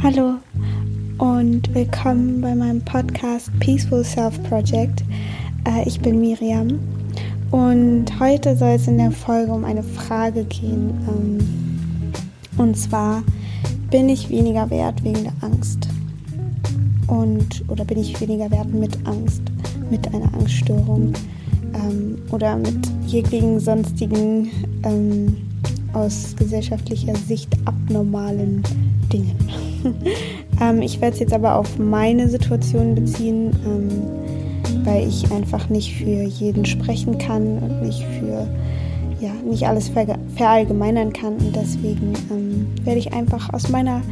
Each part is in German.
Hallo und willkommen bei meinem Podcast Peaceful Self Project. Äh, ich bin Miriam und heute soll es in der Folge um eine Frage gehen. Ähm, und zwar, bin ich weniger wert wegen der Angst? Und, oder bin ich weniger wert mit Angst, mit einer Angststörung ähm, oder mit jeglichen sonstigen ähm, aus gesellschaftlicher Sicht abnormalen Dingen. ähm, ich werde es jetzt aber auf meine Situation beziehen, ähm, weil ich einfach nicht für jeden sprechen kann und nicht für ja nicht alles ver verallgemeinern kann. Und deswegen ähm, werde ich einfach aus meiner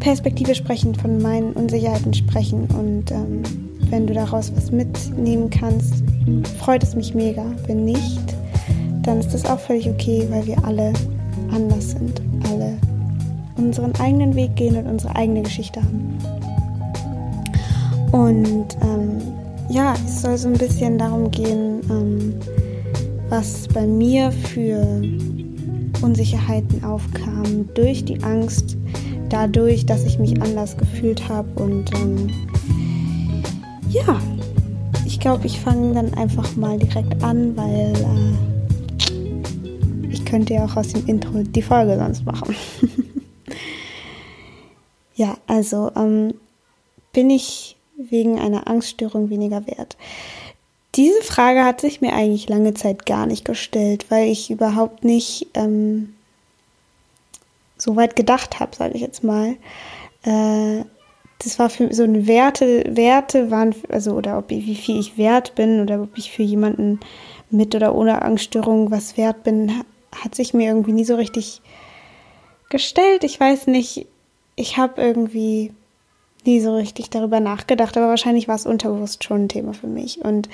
Perspektive sprechen, von meinen Unsicherheiten sprechen. Und ähm, wenn du daraus was mitnehmen kannst, freut es mich mega. Wenn nicht, dann ist das auch völlig okay, weil wir alle anders sind, unseren eigenen Weg gehen und unsere eigene Geschichte haben. Und ähm, ja, es soll so ein bisschen darum gehen, ähm, was bei mir für Unsicherheiten aufkam durch die Angst, dadurch, dass ich mich anders gefühlt habe. Und ähm, ja, ich glaube, ich fange dann einfach mal direkt an, weil äh, ich könnte ja auch aus dem Intro die Folge sonst machen. Ja, also ähm, bin ich wegen einer Angststörung weniger wert? Diese Frage hat sich mir eigentlich lange Zeit gar nicht gestellt, weil ich überhaupt nicht ähm, so weit gedacht habe, sage ich jetzt mal. Äh, das war für so eine Werte, Werte waren, also oder ob wie viel ich wert bin oder ob ich für jemanden mit oder ohne Angststörung was wert bin, hat sich mir irgendwie nie so richtig gestellt. Ich weiß nicht, ich habe irgendwie nie so richtig darüber nachgedacht, aber wahrscheinlich war es unterbewusst schon ein Thema für mich. Und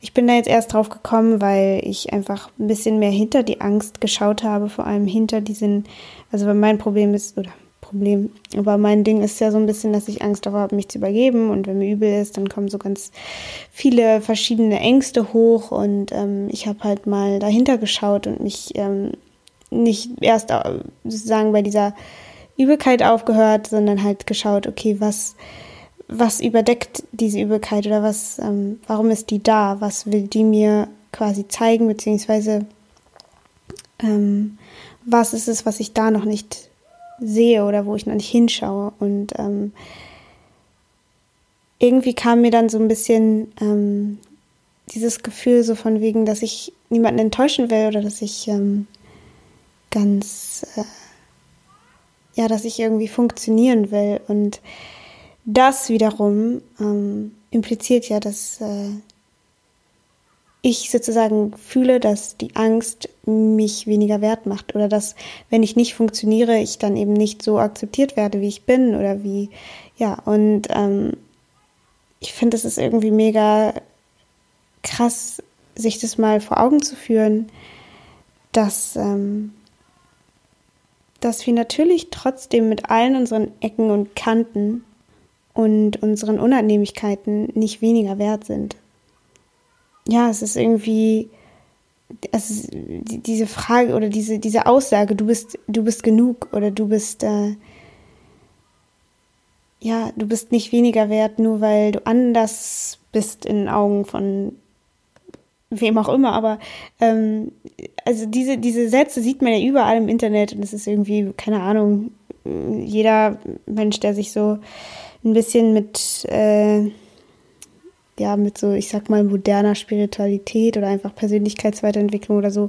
ich bin da jetzt erst drauf gekommen, weil ich einfach ein bisschen mehr hinter die Angst geschaut habe, vor allem hinter diesen, also mein Problem ist, oder Problem, aber mein Ding ist ja so ein bisschen, dass ich Angst davor habe, mich zu übergeben und wenn mir übel ist, dann kommen so ganz viele verschiedene Ängste hoch und ähm, ich habe halt mal dahinter geschaut und mich ähm, nicht erst äh, sozusagen bei dieser Übelkeit aufgehört, sondern halt geschaut, okay, was, was überdeckt diese Übelkeit oder was, ähm, warum ist die da? Was will die mir quasi zeigen, beziehungsweise ähm, was ist es, was ich da noch nicht sehe oder wo ich noch nicht hinschaue? Und ähm, irgendwie kam mir dann so ein bisschen ähm, dieses Gefühl so von wegen, dass ich niemanden enttäuschen will oder dass ich ähm, ganz äh, ja, dass ich irgendwie funktionieren will. Und das wiederum ähm, impliziert ja, dass äh, ich sozusagen fühle, dass die Angst mich weniger wert macht oder dass, wenn ich nicht funktioniere, ich dann eben nicht so akzeptiert werde, wie ich bin oder wie, ja, und ähm, ich finde, es ist irgendwie mega krass, sich das mal vor Augen zu führen, dass ähm, dass wir natürlich trotzdem mit allen unseren Ecken und Kanten und unseren Unannehmlichkeiten nicht weniger wert sind. Ja, es ist irgendwie, es ist diese Frage oder diese, diese Aussage, du bist, du bist genug oder du bist, äh, ja, du bist nicht weniger wert, nur weil du anders bist in den Augen von wem auch immer, aber ähm, also diese, diese Sätze sieht man ja überall im Internet und es ist irgendwie, keine Ahnung, jeder Mensch, der sich so ein bisschen mit, äh, ja, mit so, ich sag mal, moderner Spiritualität oder einfach Persönlichkeitsweiterentwicklung oder so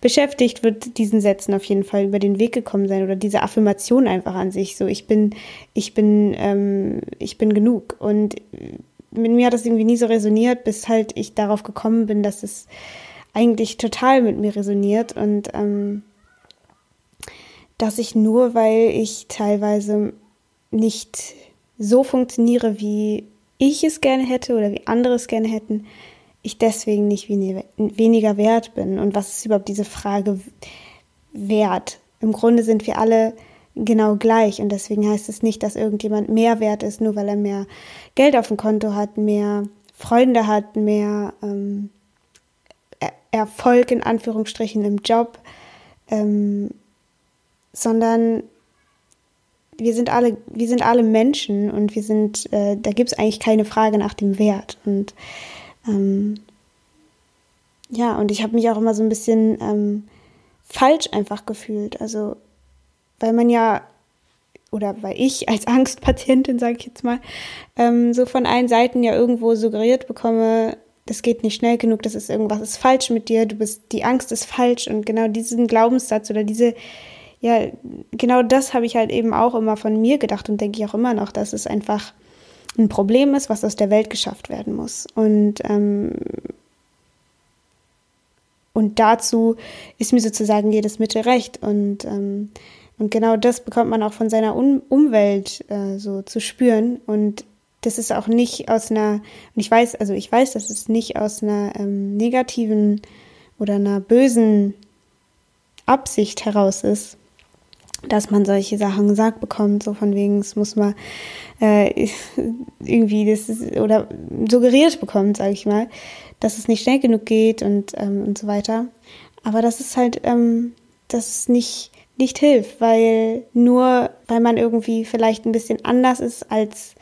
beschäftigt, wird diesen Sätzen auf jeden Fall über den Weg gekommen sein oder diese Affirmation einfach an sich. So, ich bin, ich bin, ähm, ich bin genug. Und mit mir hat das irgendwie nie so resoniert, bis halt ich darauf gekommen bin, dass es eigentlich total mit mir resoniert und ähm, dass ich nur, weil ich teilweise nicht so funktioniere, wie ich es gerne hätte oder wie andere es gerne hätten, ich deswegen nicht weniger wert bin. Und was ist überhaupt diese Frage wert? Im Grunde sind wir alle genau gleich. Und deswegen heißt es nicht, dass irgendjemand mehr wert ist, nur weil er mehr Geld auf dem Konto hat, mehr Freunde hat, mehr ähm, Erfolg in Anführungsstrichen im Job, ähm, sondern wir sind alle, wir sind alle Menschen und wir sind, äh, da gibt es eigentlich keine Frage nach dem Wert. Und ähm, ja, und ich habe mich auch immer so ein bisschen ähm, falsch einfach gefühlt. Also, weil man ja, oder weil ich als Angstpatientin, sage ich jetzt mal, ähm, so von allen Seiten ja irgendwo suggeriert bekomme, das geht nicht schnell genug, das ist irgendwas ist falsch mit dir, du bist, die Angst ist falsch und genau diesen Glaubenssatz oder diese, ja, genau das habe ich halt eben auch immer von mir gedacht und denke ich auch immer noch, dass es einfach ein Problem ist, was aus der Welt geschafft werden muss. Und ähm, und dazu ist mir sozusagen jedes Mittel recht. Und, ähm, und genau das bekommt man auch von seiner um Umwelt äh, so zu spüren. Und das ist auch nicht aus einer, und ich weiß, also ich weiß, dass es nicht aus einer ähm, negativen oder einer bösen Absicht heraus ist, dass man solche Sachen gesagt bekommt, so von wegen, es muss man äh, irgendwie das ist, oder suggeriert bekommt, sage ich mal, dass es nicht schnell genug geht und, ähm, und so weiter. Aber das ist halt, ähm, das ist nicht, nicht hilft, weil nur, weil man irgendwie vielleicht ein bisschen anders ist als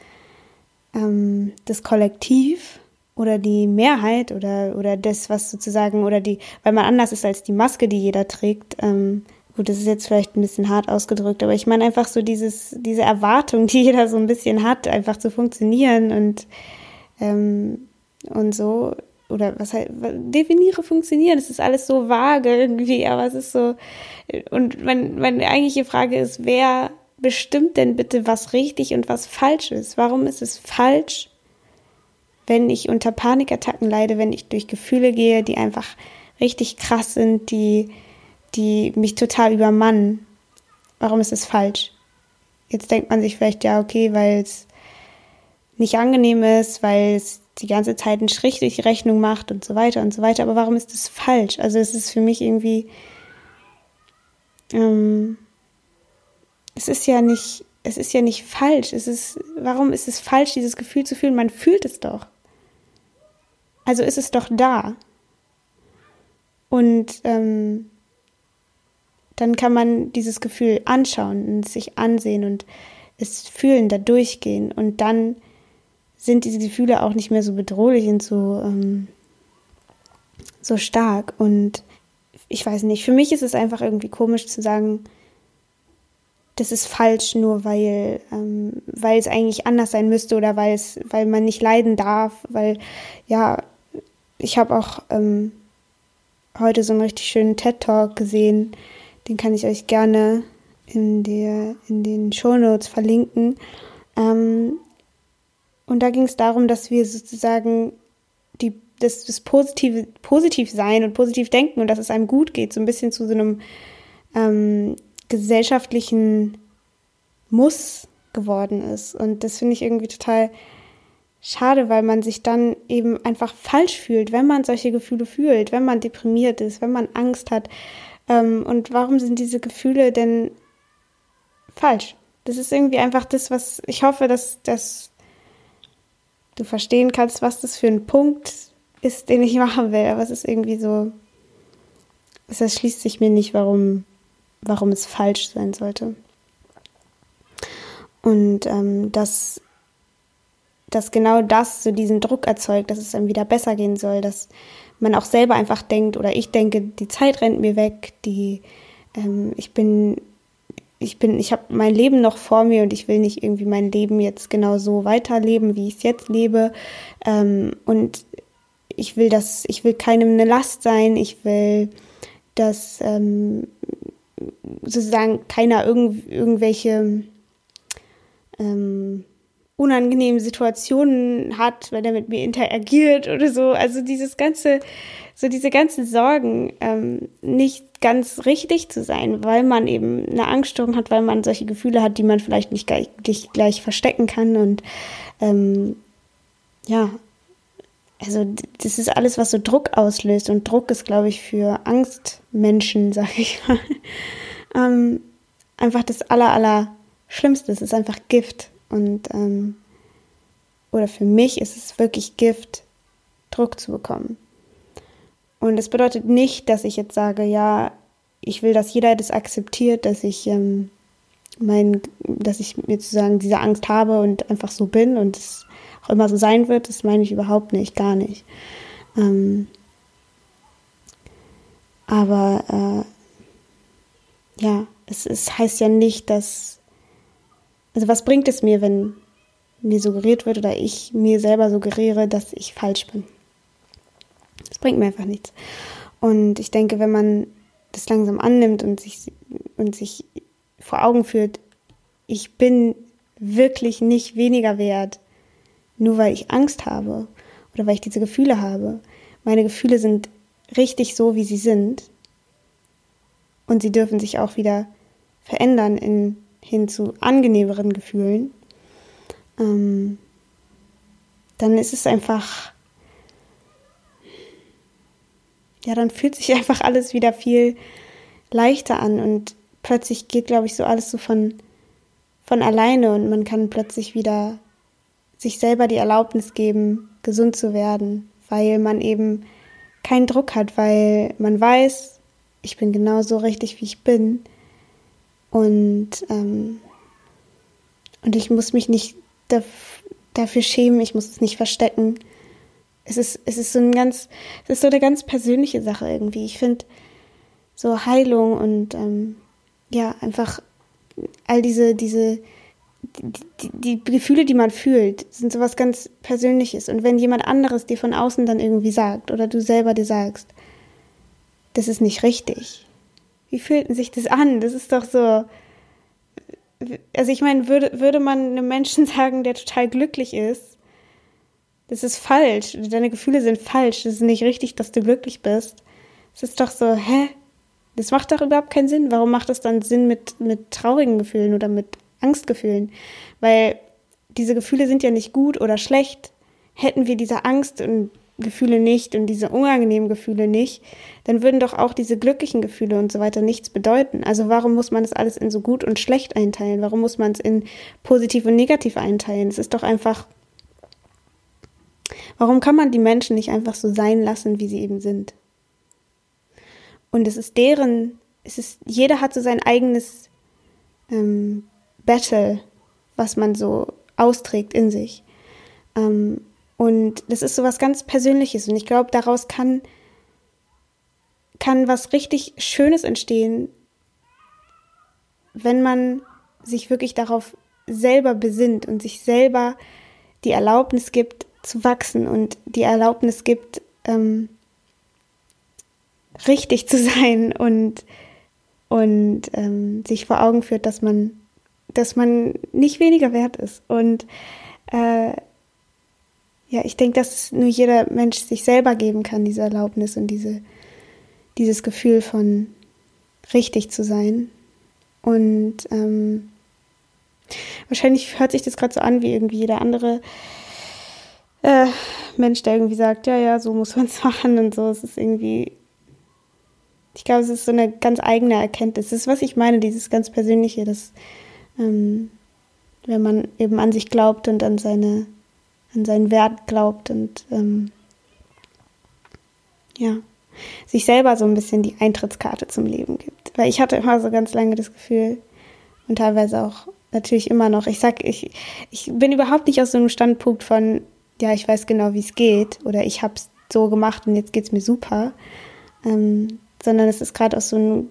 ähm, das Kollektiv oder die Mehrheit oder, oder das, was sozusagen, oder die, weil man anders ist als die Maske, die jeder trägt, ähm, gut, das ist jetzt vielleicht ein bisschen hart ausgedrückt, aber ich meine einfach so dieses, diese Erwartung, die jeder so ein bisschen hat, einfach zu funktionieren und, ähm, und so, oder was halt, definiere funktionieren, es ist alles so vage irgendwie, aber es ist so, und meine, meine eigentliche Frage ist, wer bestimmt denn bitte, was richtig und was falsch ist? Warum ist es falsch, wenn ich unter Panikattacken leide, wenn ich durch Gefühle gehe, die einfach richtig krass sind, die, die mich total übermannen? Warum ist es falsch? Jetzt denkt man sich vielleicht, ja, okay, weil es nicht angenehm ist, weil es die ganze Zeit einen Strich durch die Rechnung macht und so weiter und so weiter. Aber warum ist das falsch? Also es ist für mich irgendwie, ähm, es ist ja nicht, es ist ja nicht falsch. Es ist, warum ist es falsch, dieses Gefühl zu fühlen? Man fühlt es doch. Also ist es doch da. Und ähm, dann kann man dieses Gefühl anschauen und sich ansehen und es fühlen, da durchgehen und dann sind diese Gefühle auch nicht mehr so bedrohlich und so, ähm, so stark. Und ich weiß nicht, für mich ist es einfach irgendwie komisch zu sagen, das ist falsch, nur weil, ähm, weil es eigentlich anders sein müsste oder weil es, weil man nicht leiden darf, weil, ja, ich habe auch ähm, heute so einen richtig schönen TED-Talk gesehen, den kann ich euch gerne in, der, in den Shownotes verlinken. Ähm, und da ging es darum, dass wir sozusagen die, das, das positive, positiv sein und positiv denken und dass es einem gut geht, so ein bisschen zu so einem ähm, gesellschaftlichen Muss geworden ist. Und das finde ich irgendwie total schade, weil man sich dann eben einfach falsch fühlt, wenn man solche Gefühle fühlt, wenn man deprimiert ist, wenn man Angst hat. Ähm, und warum sind diese Gefühle denn falsch? Das ist irgendwie einfach das, was ich hoffe, dass, dass du verstehen kannst, was das für ein Punkt ist, den ich machen will. Aber es ist irgendwie so, es erschließt sich mir nicht, warum, warum es falsch sein sollte. Und ähm, dass, dass genau das so diesen Druck erzeugt, dass es einem wieder besser gehen soll, dass man auch selber einfach denkt oder ich denke, die Zeit rennt mir weg, die ähm, ich bin ich bin, ich habe mein Leben noch vor mir und ich will nicht irgendwie mein Leben jetzt genau so weiterleben, wie ich es jetzt lebe. Ähm, und ich will das, ich will keinem eine Last sein, ich will, dass ähm, sozusagen keiner irgend, irgendwelche ähm, unangenehmen Situationen hat, wenn er mit mir interagiert oder so. Also dieses ganze, so diese ganzen Sorgen, ähm, nicht ganz richtig zu sein, weil man eben eine Angststörung hat, weil man solche Gefühle hat, die man vielleicht nicht gleich, nicht gleich verstecken kann. Und ähm, ja, also das ist alles, was so Druck auslöst. Und Druck ist, glaube ich, für Angstmenschen, sag ich mal, ähm, einfach das aller, aller Schlimmste. Es ist einfach Gift. Und ähm, oder für mich ist es wirklich Gift, Druck zu bekommen. Und das bedeutet nicht, dass ich jetzt sage, ja, ich will, dass jeder das akzeptiert, dass ich ähm, mein, dass ich mir sozusagen diese Angst habe und einfach so bin und es auch immer so sein wird, das meine ich überhaupt nicht, gar nicht. Ähm, aber äh, ja, es, es heißt ja nicht, dass. Also was bringt es mir, wenn mir suggeriert wird oder ich mir selber suggeriere, dass ich falsch bin? Das bringt mir einfach nichts. Und ich denke, wenn man das langsam annimmt und sich, und sich vor Augen führt, ich bin wirklich nicht weniger wert, nur weil ich Angst habe oder weil ich diese Gefühle habe. Meine Gefühle sind richtig so, wie sie sind. Und sie dürfen sich auch wieder verändern in, hin zu angenehmeren Gefühlen. Ähm, dann ist es einfach, ja, dann fühlt sich einfach alles wieder viel leichter an und plötzlich geht, glaube ich, so alles so von, von alleine und man kann plötzlich wieder sich selber die Erlaubnis geben, gesund zu werden, weil man eben keinen Druck hat, weil man weiß, ich bin genauso richtig, wie ich bin. Und, ähm, und ich muss mich nicht dafür schämen, ich muss es nicht verstecken. Es ist, es ist so ein ganz, es ist so eine ganz persönliche Sache irgendwie. Ich finde so Heilung und ähm, ja, einfach all diese, diese, die, die, Gefühle, die man fühlt, sind sowas ganz Persönliches. Und wenn jemand anderes dir von außen dann irgendwie sagt oder du selber dir sagst, das ist nicht richtig, wie fühlt sich das an? Das ist doch so. Also ich meine, würde, würde man einem Menschen sagen, der total glücklich ist, das ist falsch, deine Gefühle sind falsch, das ist nicht richtig, dass du glücklich bist. Es ist doch so, hä? Das macht doch überhaupt keinen Sinn. Warum macht es dann Sinn mit, mit traurigen Gefühlen oder mit Angstgefühlen? Weil diese Gefühle sind ja nicht gut oder schlecht. Hätten wir diese Angst und Gefühle nicht und diese unangenehmen Gefühle nicht, dann würden doch auch diese glücklichen Gefühle und so weiter nichts bedeuten. Also warum muss man das alles in so gut und schlecht einteilen? Warum muss man es in positiv und negativ einteilen? Es ist doch einfach. Warum kann man die Menschen nicht einfach so sein lassen, wie sie eben sind? Und es ist deren, es ist, jeder hat so sein eigenes ähm, Battle, was man so austrägt in sich. Ähm, und das ist so was ganz Persönliches. Und ich glaube, daraus kann, kann was richtig Schönes entstehen, wenn man sich wirklich darauf selber besinnt und sich selber die Erlaubnis gibt, zu wachsen und die Erlaubnis gibt, ähm, richtig zu sein und, und ähm, sich vor Augen führt, dass man, dass man nicht weniger wert ist. Und äh, ja, ich denke, dass nur jeder Mensch sich selber geben kann, diese Erlaubnis und diese, dieses Gefühl von richtig zu sein. Und ähm, wahrscheinlich hört sich das gerade so an wie irgendwie jeder andere äh, Mensch, der irgendwie sagt, ja, ja, so muss man es machen und so. Es ist irgendwie ich glaube, es ist so eine ganz eigene Erkenntnis. Das ist, was ich meine, dieses ganz Persönliche, dass ähm, wenn man eben an sich glaubt und an seine, an seinen Wert glaubt und ähm, ja, sich selber so ein bisschen die Eintrittskarte zum Leben gibt. Weil ich hatte immer so ganz lange das Gefühl und teilweise auch natürlich immer noch, ich sag, ich, ich bin überhaupt nicht aus so einem Standpunkt von, ja, ich weiß genau, wie es geht oder ich habe es so gemacht und jetzt geht es mir super. Ähm, sondern es ist gerade aus so einem,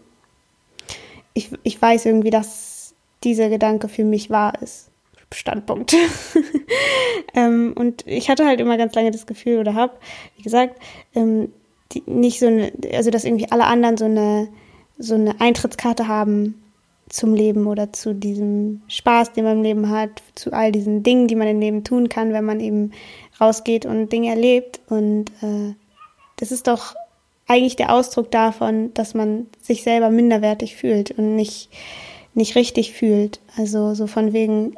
ich, ich weiß irgendwie, dass dieser Gedanke für mich wahr ist. Standpunkt. ähm, und ich hatte halt immer ganz lange das Gefühl oder habe, wie gesagt, ähm, die, nicht so eine, also dass irgendwie alle anderen so eine, so eine Eintrittskarte haben zum Leben oder zu diesem Spaß, den man im Leben hat, zu all diesen Dingen, die man im Leben tun kann, wenn man eben rausgeht und Dinge erlebt. Und äh, das ist doch eigentlich der Ausdruck davon, dass man sich selber minderwertig fühlt und nicht, nicht richtig fühlt. Also so von wegen,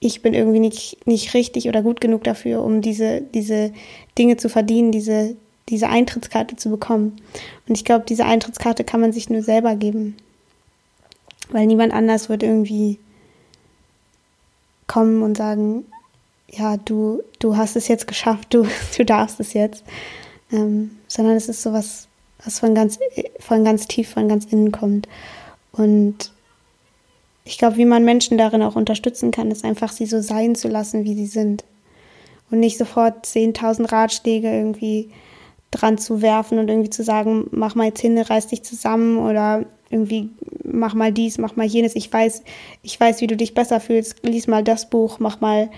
ich bin irgendwie nicht, nicht richtig oder gut genug dafür, um diese, diese Dinge zu verdienen, diese, diese Eintrittskarte zu bekommen. Und ich glaube, diese Eintrittskarte kann man sich nur selber geben. Weil niemand anders wird irgendwie kommen und sagen, ja, du, du hast es jetzt geschafft, du, du darfst es jetzt ähm, sondern es ist sowas, was von ganz, von ganz tief, von ganz innen kommt. Und ich glaube, wie man Menschen darin auch unterstützen kann, ist einfach sie so sein zu lassen, wie sie sind. Und nicht sofort 10.000 Ratschläge irgendwie dran zu werfen und irgendwie zu sagen, mach mal jetzt hin, reiß dich zusammen oder irgendwie mach mal dies, mach mal jenes. Ich weiß, ich weiß, wie du dich besser fühlst. Lies mal das Buch, mach mal,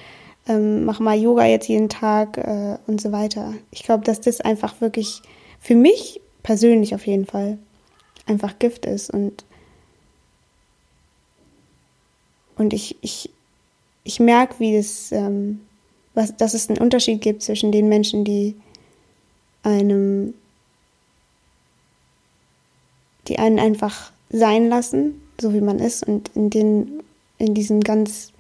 ähm, mach mal Yoga jetzt jeden Tag äh, und so weiter. Ich glaube, dass das einfach wirklich für mich persönlich auf jeden Fall einfach Gift ist und und ich, ich, ich merke, wie das, ähm, was, dass es einen Unterschied gibt zwischen den Menschen, die einem, die einen einfach sein lassen, so wie man ist, und in den, in diesen ganz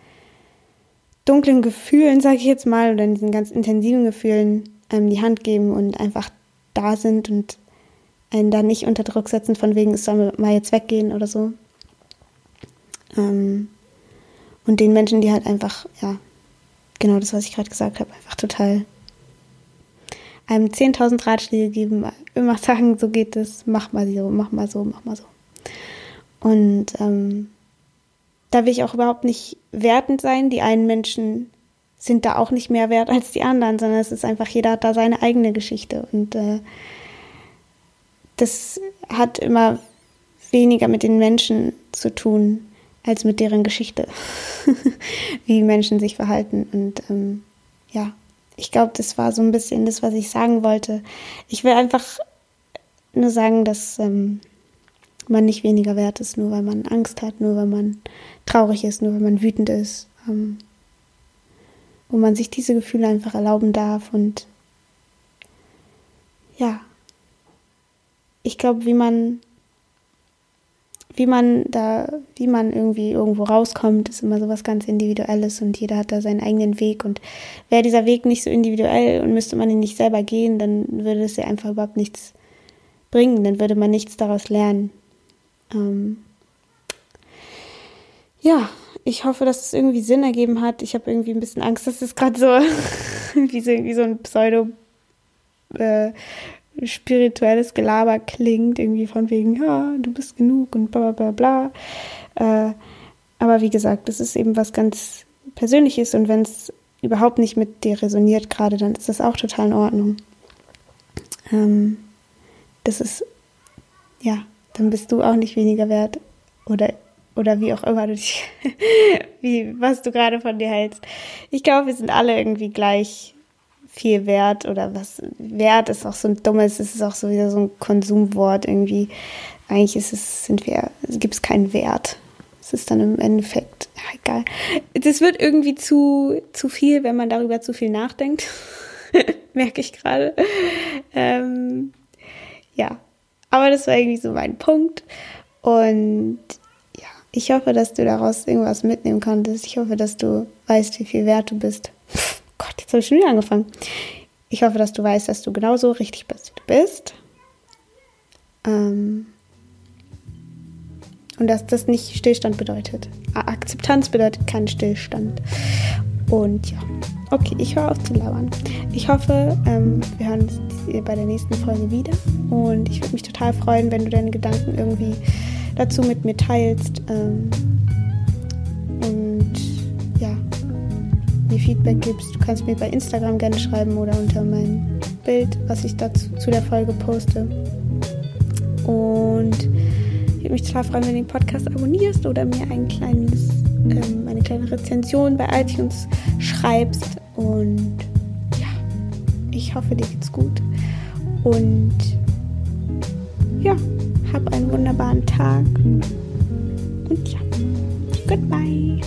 dunklen Gefühlen, sage ich jetzt mal, oder in diesen ganz intensiven Gefühlen einem die Hand geben und einfach da sind und einen da nicht unter Druck setzen, von wegen, es soll mal jetzt weggehen oder so. Ähm, und den Menschen, die halt einfach, ja, genau das, was ich gerade gesagt habe, einfach total einem 10.000 Ratschläge geben, immer sagen, so geht es, mach mal so, mach mal so, mach mal so. Und ähm, da will ich auch überhaupt nicht wertend sein. Die einen Menschen sind da auch nicht mehr wert als die anderen, sondern es ist einfach, jeder hat da seine eigene Geschichte. Und äh, das hat immer weniger mit den Menschen zu tun, als mit deren Geschichte, wie Menschen sich verhalten. Und ähm, ja, ich glaube, das war so ein bisschen das, was ich sagen wollte. Ich will einfach nur sagen, dass ähm, man nicht weniger wert ist, nur weil man Angst hat, nur weil man traurig ist, nur weil man wütend ist. Ähm, wo man sich diese Gefühle einfach erlauben darf. Und ja, ich glaube, wie man wie man da, wie man irgendwie irgendwo rauskommt, ist immer so was ganz Individuelles und jeder hat da seinen eigenen Weg. Und wäre dieser Weg nicht so individuell und müsste man ihn nicht selber gehen, dann würde es ja einfach überhaupt nichts bringen, dann würde man nichts daraus lernen. Ähm ja, ich hoffe, dass es irgendwie Sinn ergeben hat. Ich habe irgendwie ein bisschen Angst, dass es gerade so, wie so ein Pseudo äh, spirituelles Gelaber klingt, irgendwie von wegen, ja, du bist genug und bla bla bla. Äh, aber wie gesagt, das ist eben was ganz Persönliches und wenn es überhaupt nicht mit dir resoniert gerade, dann ist das auch total in Ordnung. Ähm, das ist, ja, dann bist du auch nicht weniger wert oder oder wie auch immer du dich, wie, was du gerade von dir hältst. Ich glaube, wir sind alle irgendwie gleich viel wert oder was wert ist auch so ein dummes, es ist auch so wieder so ein Konsumwort irgendwie. Eigentlich ist es, sind wir, gibt es keinen Wert. Es ist dann im Endeffekt, egal. Das wird irgendwie zu, zu viel, wenn man darüber zu viel nachdenkt. Merke ich gerade. Ähm, ja, aber das war irgendwie so mein Punkt. Und ja, ich hoffe, dass du daraus irgendwas mitnehmen konntest. Ich hoffe, dass du weißt, wie viel wert du bist. Gott, jetzt habe ich schon wieder angefangen. Ich hoffe, dass du weißt, dass du genauso richtig bist, wie du bist. Ähm und dass das nicht Stillstand bedeutet. Akzeptanz bedeutet keinen Stillstand. Und ja, okay, ich höre auf zu labern. Ich hoffe, ähm, wir hören uns bei der nächsten Folge wieder. Und ich würde mich total freuen, wenn du deine Gedanken irgendwie dazu mit mir teilst. Ähm mir Feedback gibst. Du kannst mir bei Instagram gerne schreiben oder unter mein Bild, was ich dazu zu der Folge poste. Und ich würde mich total freuen, wenn du den Podcast abonnierst oder mir ein kleines, ähm, eine kleine Rezension bei iTunes schreibst. Und ja, ich hoffe, dir geht's gut. Und ja, hab einen wunderbaren Tag. Und ja, goodbye.